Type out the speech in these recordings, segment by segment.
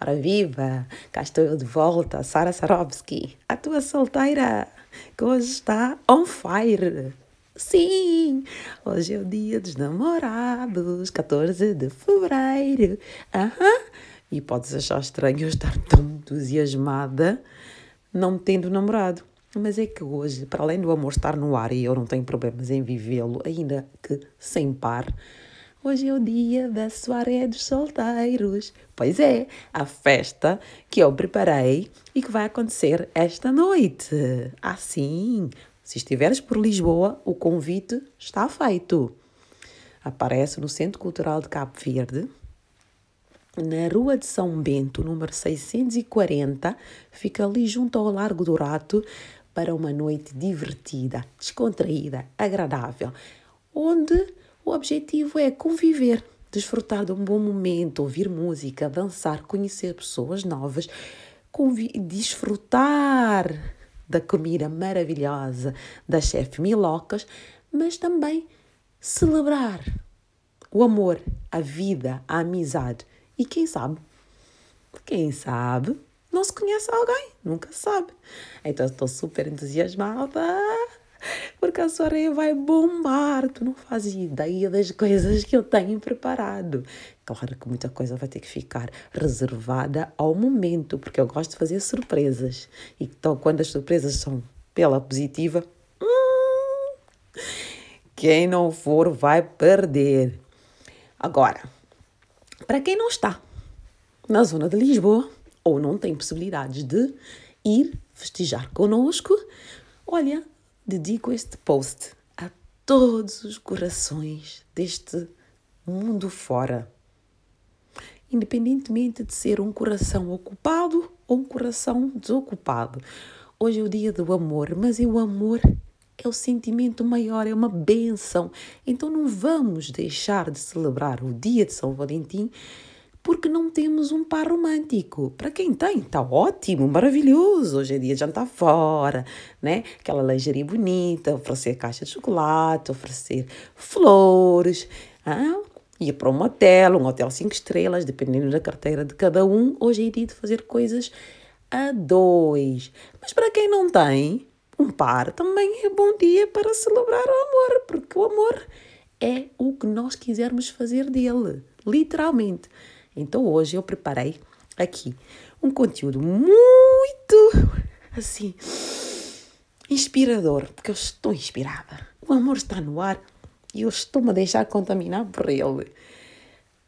Ora viva! Cá estou eu de volta, Sara Sarovski, a tua solteira, que hoje está on fire. Sim, hoje é o dia dos namorados, 14 de fevereiro. Aham. E podes achar estranho eu estar tão entusiasmada não tendo namorado. Mas é que hoje, para além do amor estar no ar e eu não tenho problemas em vivê-lo, ainda que sem par, Hoje é o dia da soirée dos solteiros. Pois é, a festa que eu preparei e que vai acontecer esta noite. Assim, se estiveres por Lisboa, o convite está feito. Aparece no Centro Cultural de Cabo Verde, na Rua de São Bento, número 640, fica ali junto ao Largo do Rato, para uma noite divertida, descontraída, agradável, onde o objetivo é conviver, desfrutar de um bom momento, ouvir música, dançar, conhecer pessoas novas, desfrutar da comida maravilhosa da chefe Milocas, mas também celebrar o amor, a vida, a amizade. E quem sabe, quem sabe, não se conhece alguém, nunca sabe. Então estou super entusiasmada porque a sua vai bombar. Tu não fazes ideia das coisas que eu tenho preparado. Claro que muita coisa vai ter que ficar reservada ao momento, porque eu gosto de fazer surpresas. E então, quando as surpresas são pela positiva, hum, quem não for vai perder. Agora, para quem não está na zona de Lisboa ou não tem possibilidades de ir festejar conosco, olha, dedico este post a todos os corações deste mundo fora. Independentemente de ser um coração ocupado ou um coração desocupado. Hoje é o dia do amor, mas o amor é o sentimento maior, é uma benção. Então não vamos deixar de celebrar o dia de São Valentim porque não temos um par romântico. Para quem tem, está ótimo, maravilhoso. Hoje em dia jantar fora, né? Aquela lingerie bonita, oferecer caixa de chocolate, oferecer flores, ah? ir para um hotel, um hotel cinco estrelas, dependendo da carteira de cada um. Hoje é dia de fazer coisas a dois. Mas para quem não tem um par, também é bom dia para celebrar o amor, porque o amor é o que nós quisermos fazer dele, literalmente. Então hoje eu preparei aqui um conteúdo muito assim inspirador, porque eu estou inspirada. O amor está no ar e eu estou-me a deixar contaminar por ele.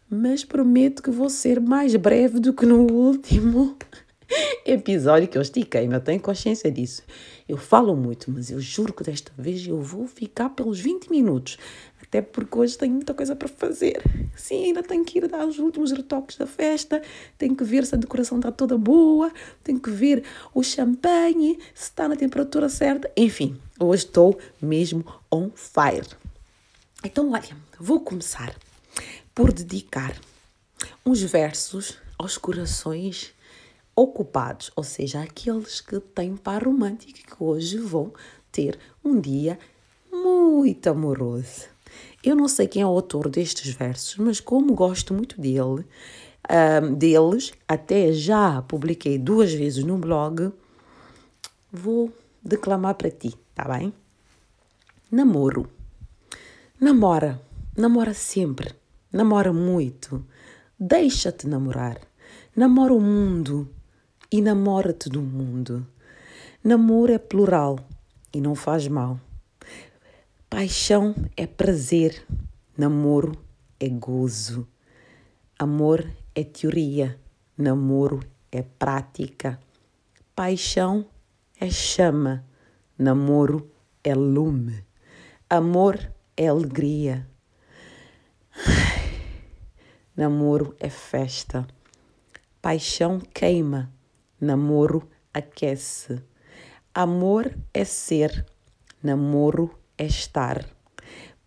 Mas prometo que vou ser mais breve do que no último episódio que eu estiquei, eu tenho consciência disso. Eu falo muito, mas eu juro que desta vez eu vou ficar pelos 20 minutos. Até porque hoje tenho muita coisa para fazer. Sim, ainda tenho que ir dar os últimos retoques da festa, tenho que ver se a decoração está toda boa, tenho que ver o champanhe, se está na temperatura certa. Enfim, hoje estou mesmo on fire. Então, olha, vou começar por dedicar uns versos aos corações ocupados, ou seja, aqueles que têm par romântico e que hoje vão ter um dia muito amoroso. Eu não sei quem é o autor destes versos, mas como gosto muito dele, um, deles, até já publiquei duas vezes no blog, vou declamar para ti, tá bem? Namoro. Namora. Namora sempre. Namora muito. Deixa-te namorar. Namora o mundo e namora-te do mundo. Namoro é plural e não faz mal. Paixão é prazer, namoro é gozo. Amor é teoria, namoro é prática. Paixão é chama, namoro é lume. Amor é alegria. Namoro é festa. Paixão queima, namoro aquece. Amor é ser, namoro é estar.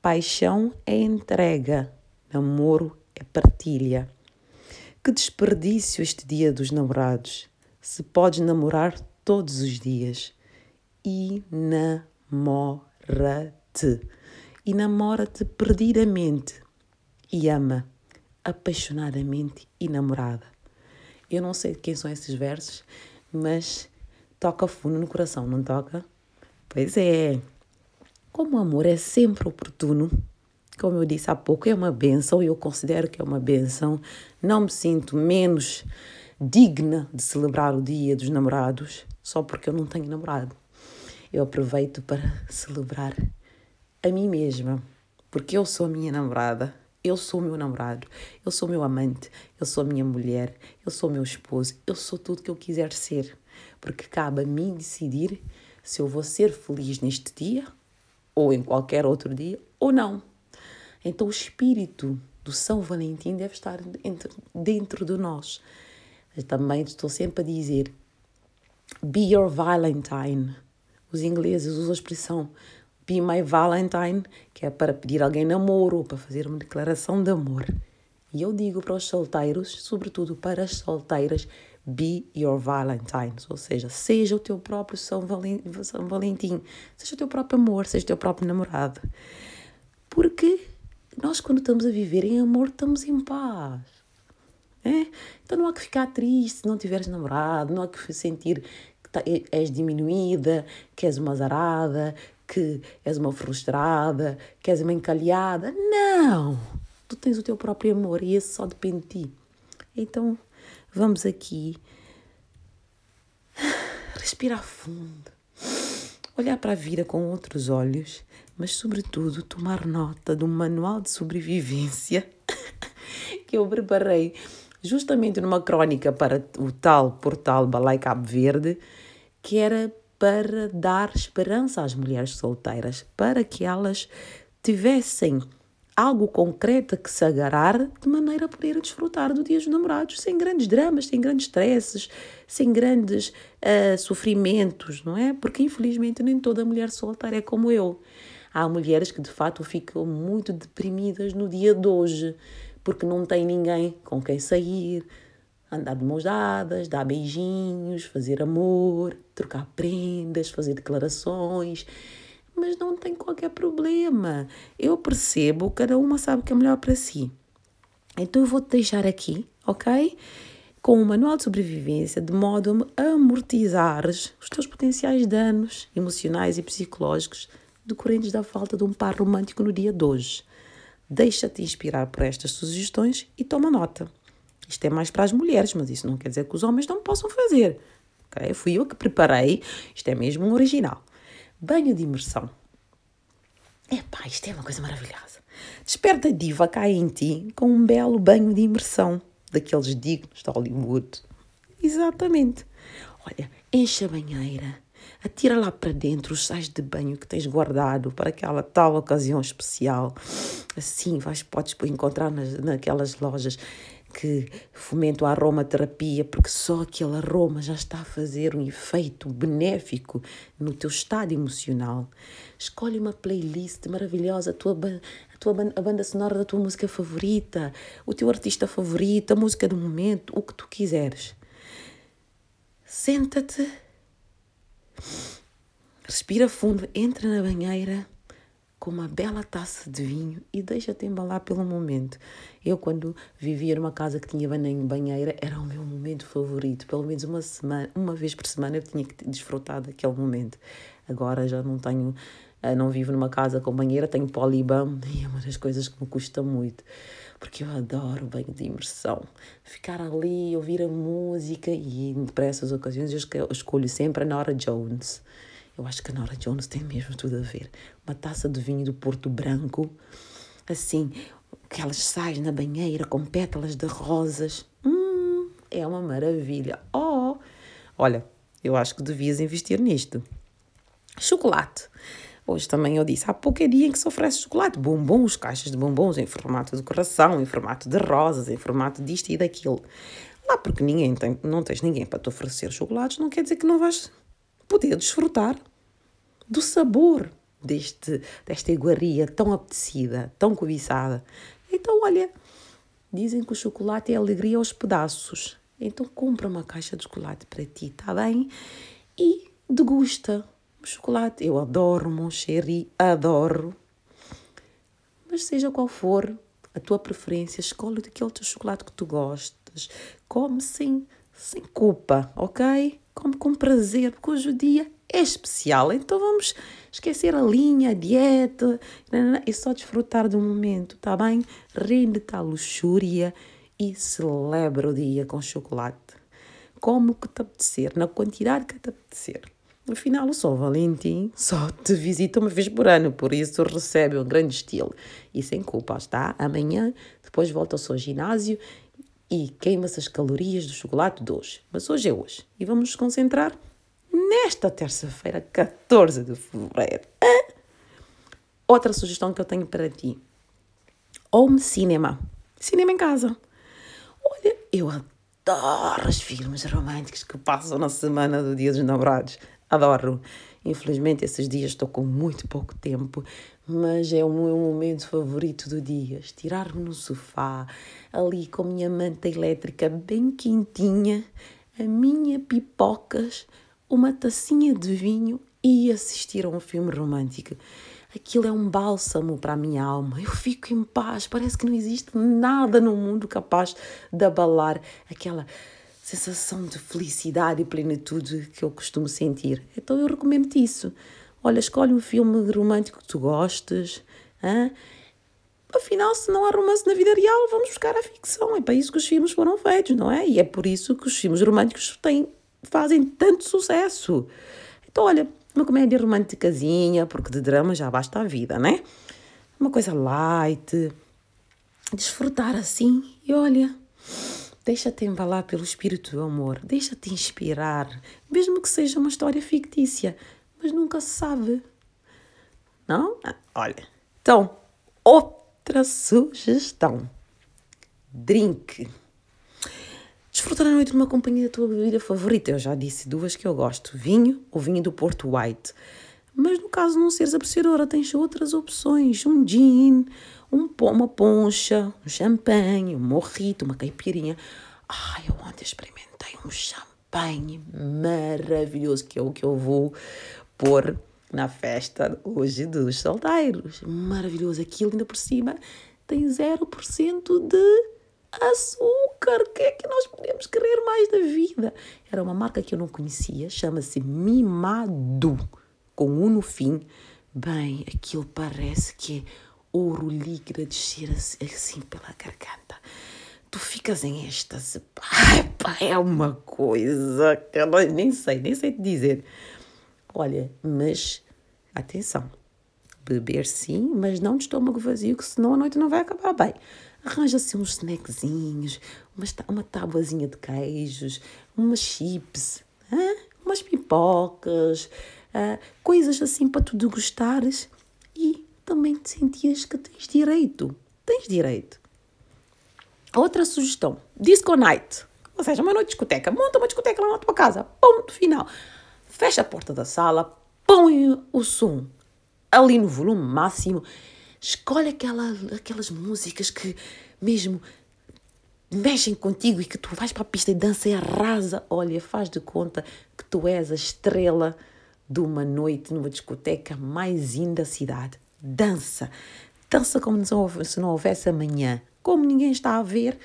Paixão é entrega, namoro é partilha. Que desperdício este dia dos namorados. Se podes namorar todos os dias. E namora-te. E namora-te perdidamente. E ama apaixonadamente e namorada. Eu não sei de quem são esses versos, mas toca fundo no coração, não toca? Pois é. Como o amor é sempre oportuno, como eu disse há pouco, é uma benção e eu considero que é uma benção. Não me sinto menos digna de celebrar o Dia dos Namorados só porque eu não tenho namorado. Eu aproveito para celebrar a mim mesma, porque eu sou a minha namorada, eu sou meu namorado, eu sou meu amante, eu sou minha mulher, eu sou meu esposo, eu sou tudo que eu quiser ser, porque cabe a mim decidir se eu vou ser feliz neste dia ou em qualquer outro dia ou não. Então o espírito do São Valentim deve estar dentro de nós. Eu também estou sempre a dizer: Be your Valentine. Os ingleses usam a expressão Be my Valentine, que é para pedir alguém namoro ou para fazer uma declaração de amor. E eu digo para os solteiros, sobretudo para as solteiras, Be your Valentine, ou seja, seja o teu próprio São Valentim, seja o teu próprio amor, seja o teu próprio namorado. Porque nós, quando estamos a viver em amor, estamos em paz. É? Então não há que ficar triste se não tiveres namorado, não há que sentir que tá, és diminuída, que és uma azarada, que és uma frustrada, que és uma encalhada. Não! Tu tens o teu próprio amor e esse só depende de ti. Então vamos aqui respirar fundo, olhar para a vida com outros olhos mas sobretudo tomar nota de um manual de sobrevivência que eu preparei justamente numa crónica para o tal portal Balai Cabo Verde, que era para dar esperança às mulheres solteiras, para que elas tivessem algo concreto que se agarrar de maneira a poder desfrutar do Dia dos Namorados sem grandes dramas, sem grandes stresses, sem grandes uh, sofrimentos, não é? Porque infelizmente nem toda mulher solteira é como eu. Há mulheres que de fato ficam muito deprimidas no dia de hoje, porque não tem ninguém com quem sair, andar de mãos dadas, dar beijinhos, fazer amor, trocar prendas, fazer declarações. Mas não tem qualquer problema. Eu percebo, cada uma sabe o que é melhor para si. Então eu vou-te deixar aqui, ok? Com um manual de sobrevivência, de modo a amortizares os teus potenciais danos emocionais e psicológicos decorrentes da falta de um par romântico no dia de hoje. Deixa-te inspirar por estas sugestões e toma nota. Isto é mais para as mulheres, mas isso não quer dizer que os homens não possam fazer. Okay? Fui eu que preparei, isto é mesmo um original. Banho de imersão. Epá, isto é uma coisa maravilhosa. Desperta a diva cá em ti com um belo banho de imersão, daqueles dignos de Hollywood. Exatamente. Olha, enche a banheira, Atira lá para dentro os sais de banho que tens guardado para aquela tal ocasião especial. Assim, vais, podes encontrar nas, naquelas lojas que fomentam a aromaterapia, porque só aquele aroma já está a fazer um efeito benéfico no teu estado emocional. Escolhe uma playlist maravilhosa, a tua, a tua a banda sonora da tua música favorita, o teu artista favorito, a música do momento, o que tu quiseres. Senta-te Respira fundo, entra na banheira com uma bela taça de vinho e deixa-te embalar pelo momento. Eu, quando vivia numa casa que tinha banheira, era o meu momento favorito. Pelo menos uma semana, uma vez por semana eu tinha que desfrutar daquele momento. Agora já não tenho, eh, não vivo numa casa com banheira, tenho polibam e é uma das coisas que me custa muito. Porque eu adoro banho de imersão. Ficar ali, ouvir a música e para essas ocasiões eu escolho sempre a Nora Jones eu acho que a Nora Jones tem mesmo tudo a ver. Uma taça de vinho do Porto Branco, assim, aquelas sais na banheira com pétalas de rosas. Hum, é uma maravilha. Oh, olha, eu acho que devias investir nisto. Chocolate. Hoje também eu disse, há pouco dia em que se oferece chocolate, bombons, caixas de bombons em formato de coração, em formato de rosas, em formato disto e daquilo. Lá porque ninguém tem, não tens ninguém para te oferecer chocolates, não quer dizer que não vais poder desfrutar do sabor deste, desta iguaria tão apetecida, tão cobiçada. Então, olha, dizem que o chocolate é alegria aos pedaços. Então, compra uma caixa de chocolate para ti, tá bem? E degusta o chocolate. Eu adoro Moncherry, adoro. Mas seja qual for a tua preferência, escolhe daquele teu chocolate que tu gostas. Come sem, sem culpa, ok? Come com prazer, porque hoje o dia é especial. Então vamos esquecer a linha, a dieta e só desfrutar do momento, tá bem? Rende-te à luxúria e celebra o dia com chocolate. Como que te apetecer, na quantidade que te apetecer. Afinal, o São Valentim só te visita uma vez por ano, por isso recebe um grande estilo. E sem culpa, está? Amanhã, depois volta ao seu ginásio e queima-se as calorias do chocolate de hoje. Mas hoje é hoje. E vamos nos concentrar nesta terça-feira, 14 de fevereiro. Outra sugestão que eu tenho para ti. Home cinema. Cinema em casa. Olha, eu adoro os filmes românticos que passam na semana do Dia dos Namorados. Adoro. Infelizmente, esses dias estou com muito pouco tempo, mas é o meu momento favorito do dia. Estirar-me no sofá, ali com a minha manta elétrica bem quentinha, a minha pipocas, uma tacinha de vinho e assistir a um filme romântico. Aquilo é um bálsamo para a minha alma. Eu fico em paz. Parece que não existe nada no mundo capaz de abalar aquela sensação de felicidade e plenitude que eu costumo sentir. Então eu recomendo-te isso. Olha, escolhe um filme romântico que tu gostes. Hein? Afinal, se não há romance na vida real, vamos buscar a ficção. É para isso que os filmes foram feitos, não é? E é por isso que os filmes românticos têm, fazem tanto sucesso. Então, olha, uma comédia românticazinha, porque de drama já basta a vida, né? Uma coisa light, desfrutar assim e olha, Deixa-te embalar pelo espírito do amor, deixa-te inspirar, mesmo que seja uma história fictícia, mas nunca se sabe. Não? Ah, olha. Então, outra sugestão: drink. Desfrutar a noite numa companhia da tua bebida favorita. Eu já disse duas que eu gosto: vinho ou vinho do Porto White. Mas no caso não seres apreciadora, tens outras opções: um gin, um, uma poncha, um champanhe, um morrito, uma caipirinha. Ai, eu ontem experimentei um champanhe maravilhoso, que é o que eu vou pôr na festa hoje dos solteiros. Maravilhoso. Aquilo ainda por cima tem 0% de açúcar. O que é que nós podemos querer mais da vida? Era uma marca que eu não conhecia, chama-se Mimado, com um no fim. Bem, aquilo parece que é ouro líquido a descer assim pela garganta. Tu ficas em êxtase. Ai, pá, é uma coisa que eu nem sei, nem sei te dizer. Olha, mas atenção, beber sim, mas não de estômago vazio, que senão a noite não vai acabar bem. Arranja-se uns snackzinhos, uma, uma tábuazinha de queijos, umas chips, hein? umas pipocas, uh, coisas assim para tu degustares e também te sentias que tens direito. Tens direito. Outra sugestão: Disco Night. Ou seja, uma noite de discoteca. Monta uma discoteca lá na tua casa. Ponto final. Fecha a porta da sala, põe o som ali no volume máximo. Escolhe aquela, aquelas músicas que mesmo mexem contigo e que tu vais para a pista e dança e arrasa. Olha, faz de conta que tu és a estrela de uma noite numa discoteca mais linda da cidade dança. Dança como se não houvesse amanhã. Como ninguém está a ver,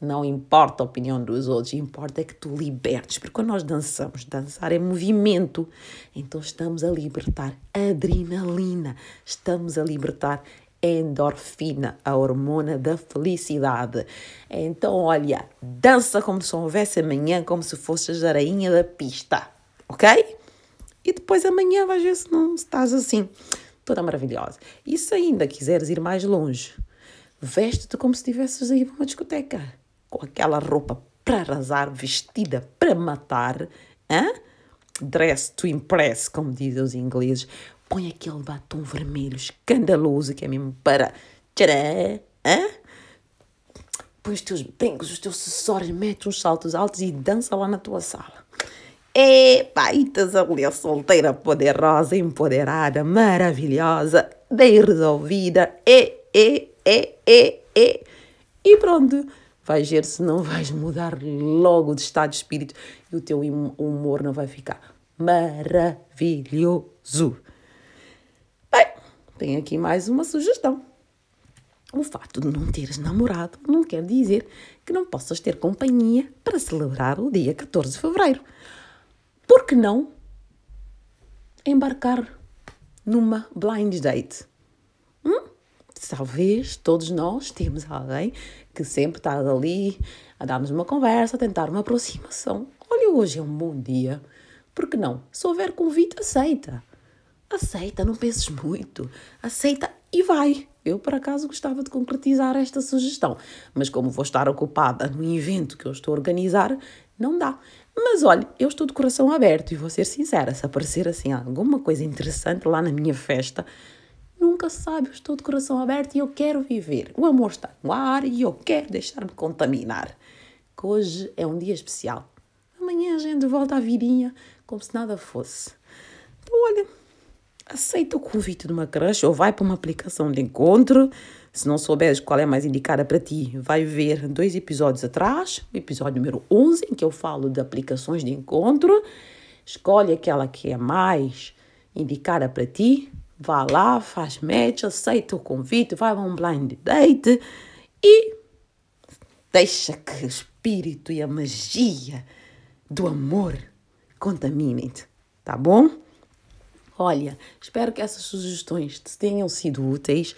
não importa a opinião dos outros, importa é que tu libertes, porque quando nós dançamos, dançar é movimento, então estamos a libertar adrenalina, estamos a libertar endorfina, a hormona da felicidade. Então, olha, dança como se houvesse amanhã, como se fosses a rainha da pista, ok? E depois amanhã vais ver se não estás assim toda maravilhosa. E se ainda quiseres ir mais longe, veste-te como se estivesses a ir para uma discoteca, com aquela roupa para arrasar, vestida para matar, hein? dress to impress, como dizem os ingleses. Põe aquele batom vermelho escandaloso que é mesmo para tcharam, hein? põe os teus brincos, os teus acessórios, mete uns saltos altos e dança lá na tua sala. Epá, e estás a mulher solteira, poderosa, empoderada, maravilhosa, bem resolvida, e, e, e, e, e. E pronto, vais ver se não vais mudar logo de estado de espírito e o teu humor não vai ficar maravilhoso. Bem, tenho aqui mais uma sugestão. o fato de não teres namorado não quer dizer que não possas ter companhia para celebrar o dia 14 de fevereiro. Por que não embarcar numa blind date? Talvez todos nós temos alguém que sempre está ali a dar-nos uma conversa, a tentar uma aproximação. Olha, hoje é um bom dia. Por que não? Se houver convite, aceita. Aceita, não penses muito. Aceita e vai. Eu, por acaso, gostava de concretizar esta sugestão, mas como vou estar ocupada no evento que eu estou a organizar, não dá. Mas olha, eu estou de coração aberto e vou ser sincera: se aparecer assim alguma coisa interessante lá na minha festa, nunca sabe, eu estou de coração aberto e eu quero viver. O amor está no ar e eu quero deixar-me contaminar. Que hoje é um dia especial. Amanhã a gente volta à virinha como se nada fosse. Então, olha, aceita o convite de uma crush ou vai para uma aplicação de encontro. Se não souberes qual é mais indicada para ti, vai ver dois episódios atrás, o episódio número 11, em que eu falo de aplicações de encontro. Escolhe aquela que é mais indicada para ti, vá lá, faz match, aceita o convite, vai a um blind date e deixa que o espírito e a magia do amor contaminem-te, tá bom? Olha, espero que essas sugestões te tenham sido úteis,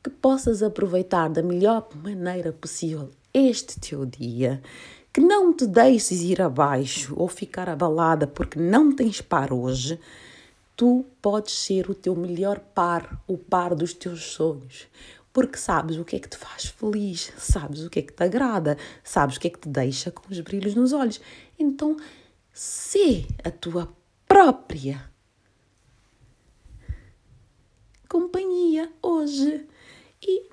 que possas aproveitar da melhor maneira possível este teu dia, que não te deixes ir abaixo ou ficar abalada porque não tens par hoje. Tu podes ser o teu melhor par, o par dos teus sonhos, porque sabes o que é que te faz feliz, sabes o que é que te agrada, sabes o que é que te deixa com os brilhos nos olhos. Então, sê a tua própria companhia hoje e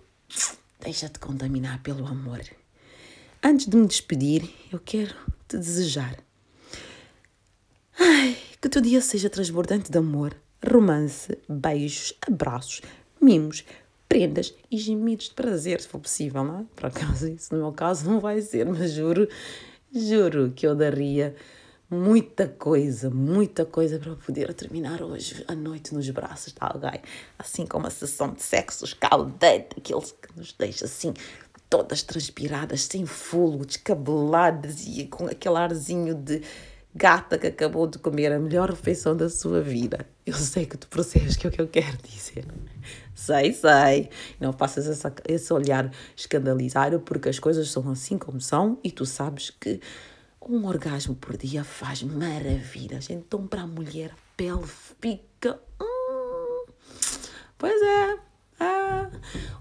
deixa-te contaminar pelo amor. Antes de me despedir, eu quero te desejar ai, que teu dia seja transbordante de amor, romance, beijos, abraços, mimos, prendas e gemidos de prazer, se for possível, não é? Por acaso, isso no meu caso não vai ser, mas juro, juro que eu daria muita coisa, muita coisa para poder terminar hoje a noite nos braços de alguém. Assim como a sessão de sexo escaldante, aqueles que nos deixa assim todas transpiradas, sem fogo, descabeladas e com aquele arzinho de gata que acabou de comer a melhor refeição da sua vida. Eu sei que tu percebes que é o que eu quero dizer. Sei, sei. Não faças essa, esse olhar escandalizado porque as coisas são assim como são e tu sabes que um orgasmo por dia faz maravilhas. Então, para a mulher, a pele fica. Hum, pois é. Ah,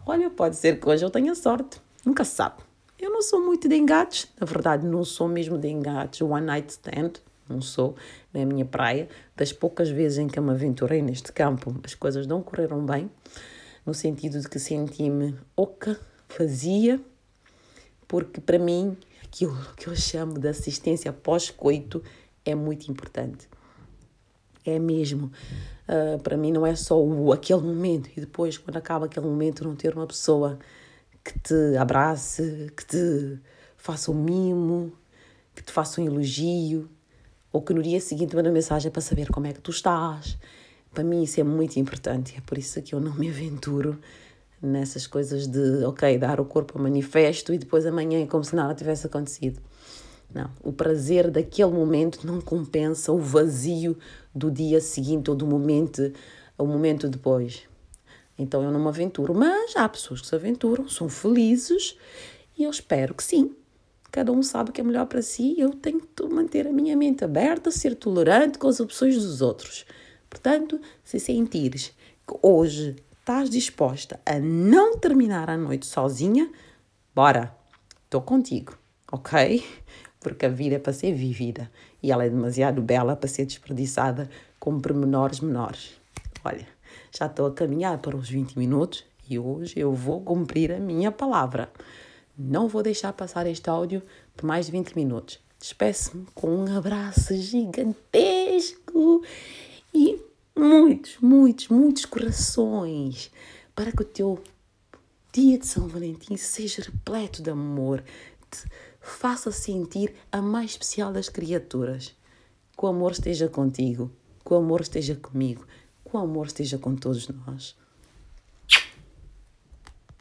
olha, pode ser que hoje eu tenha sorte. Nunca se sabe. Eu não sou muito de engates. Na verdade, não sou mesmo de engates. One night stand. Não sou. Na minha praia. Das poucas vezes em que eu me aventurei neste campo, as coisas não correram bem. No sentido de que senti-me oca, vazia. Porque para mim aquilo que eu chamo de assistência pós-coito é muito importante. É mesmo. Uh, para mim não é só o, aquele momento e depois, quando acaba aquele momento, não ter uma pessoa que te abrace, que te faça um mimo, que te faça um elogio, ou que no dia seguinte manda mensagem para saber como é que tu estás. Para mim isso é muito importante, é por isso que eu não me aventuro nessas coisas de, ok, dar o corpo a manifesto e depois amanhã é como se nada tivesse acontecido. Não, o prazer daquele momento não compensa o vazio do dia seguinte ou do momento, o momento depois. Então eu não me aventuro, mas há pessoas que se aventuram, são felizes e eu espero que sim. Cada um sabe o que é melhor para si e eu tenho que manter a minha mente aberta, ser tolerante com as opções dos outros. Portanto, se sentires que hoje estás disposta a não terminar a noite sozinha, bora, estou contigo, ok? Porque a vida é para ser vivida e ela é demasiado bela para ser desperdiçada com pormenores menores. Olha, já estou a caminhar para os 20 minutos e hoje eu vou cumprir a minha palavra. Não vou deixar passar este áudio por mais de 20 minutos. Despeço-me com um abraço gigantesco e muitos, muitos, muitos corações para que o teu dia de São Valentim seja repleto de amor, te faça sentir a mais especial das criaturas. Que o amor esteja contigo, que o amor esteja comigo, o amor esteja com todos nós.